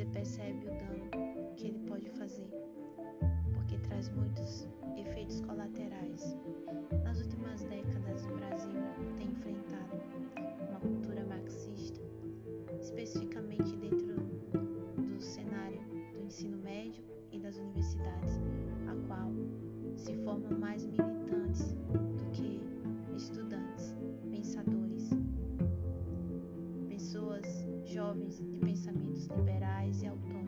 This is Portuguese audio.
você percebe o dano que ele pode fazer, porque traz muitos efeitos colaterais. Nas últimas décadas, o Brasil tem enfrentado uma cultura marxista, especificamente dentro do cenário do ensino médio e das universidades, a qual se formam mais militares. Jovens de pensamentos liberais e autônomos.